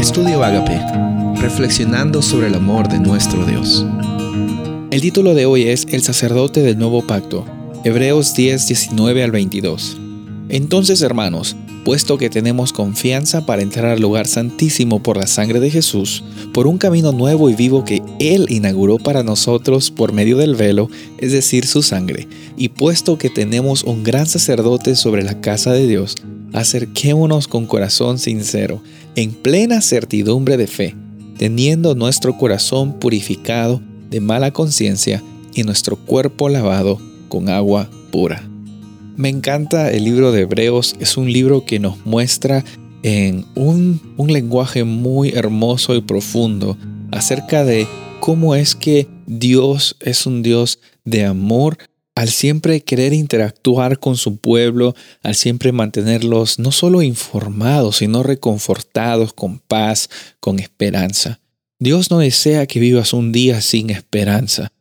Estudio Agape, reflexionando sobre el amor de nuestro Dios. El título de hoy es El sacerdote del nuevo pacto, Hebreos 10, 19 al 22. Entonces, hermanos, puesto que tenemos confianza para entrar al lugar santísimo por la sangre de Jesús, por un camino nuevo y vivo que Él inauguró para nosotros por medio del velo, es decir, su sangre, y puesto que tenemos un gran sacerdote sobre la casa de Dios, acerquémonos con corazón sincero, en plena certidumbre de fe, teniendo nuestro corazón purificado de mala conciencia y nuestro cuerpo lavado con agua pura. Me encanta el libro de Hebreos, es un libro que nos muestra en un, un lenguaje muy hermoso y profundo acerca de cómo es que Dios es un Dios de amor al siempre querer interactuar con su pueblo, al siempre mantenerlos no solo informados, sino reconfortados, con paz, con esperanza. Dios no desea que vivas un día sin esperanza.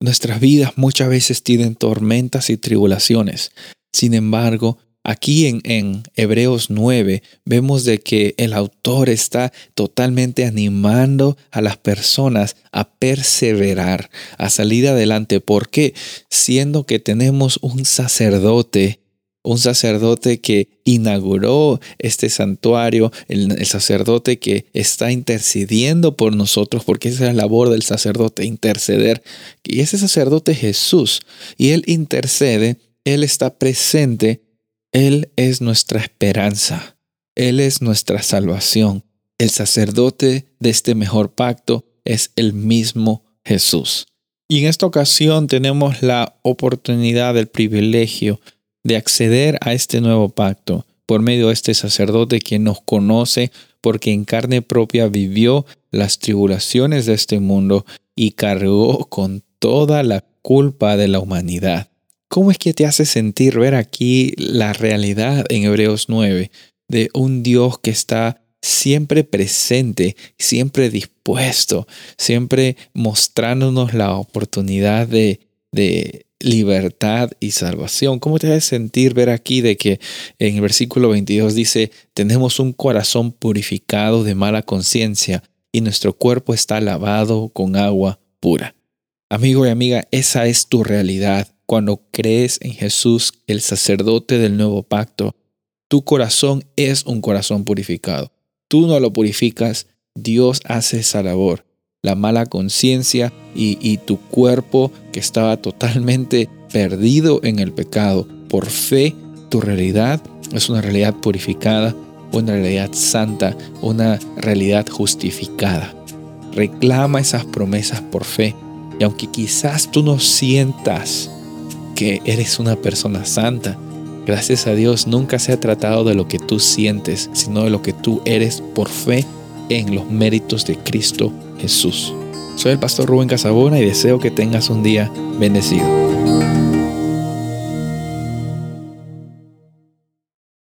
Nuestras vidas muchas veces tienen tormentas y tribulaciones, sin embargo, aquí en, Hebreos 9 vemos de que el autor está totalmente animando a las personas a perseverar, a salir adelante. ¿Por qué? Siendo que tenemos un sacerdote un sacerdote que inauguró este santuario, el, el, sacerdote que está intercediendo por nosotros, porque esa es la labor del sacerdote, interceder. Y ese sacerdote es Jesús, y él intercede él está presente, Él es nuestra esperanza, Él es nuestra salvación. El sacerdote de este mejor pacto es el mismo Jesús. Y en esta ocasión tenemos la oportunidad, el privilegio de acceder a este nuevo pacto por medio de este sacerdote que nos conoce porque en carne propia vivió las tribulaciones de este mundo y cargó con toda la culpa de la humanidad. ¿Cómo es que te hace sentir ver aquí la realidad en Hebreos 9 de un Dios que está siempre presente, siempre dispuesto, siempre mostrándonos la oportunidad de, de libertad y salvación. ¿Cómo te hace sentir ver aquí de que en el versículo 22 dice, tenemos un corazón purificado de mala conciencia y nuestro cuerpo está lavado con agua pura? Amigo y amiga, esa es tu realidad cuando crees en Jesús, el sacerdote del nuevo pacto, tu corazón es un corazón purificado. Tú no lo purificas, Dios hace esa labor. La mala conciencia y, tu cuerpo que estaba totalmente perdido en el pecado. Por fe, tu realidad es una realidad purificada, una realidad santa, una realidad justificada. Reclama esas promesas por fe. Y aunque quizás tú no sientas que eres una persona santa. Gracias a Dios nunca se ha tratado de lo que tú sientes, sino de lo que tú eres por fe en los méritos de Cristo Jesús. Soy el pastor Rubén Casabona y deseo que tengas un día bendecido.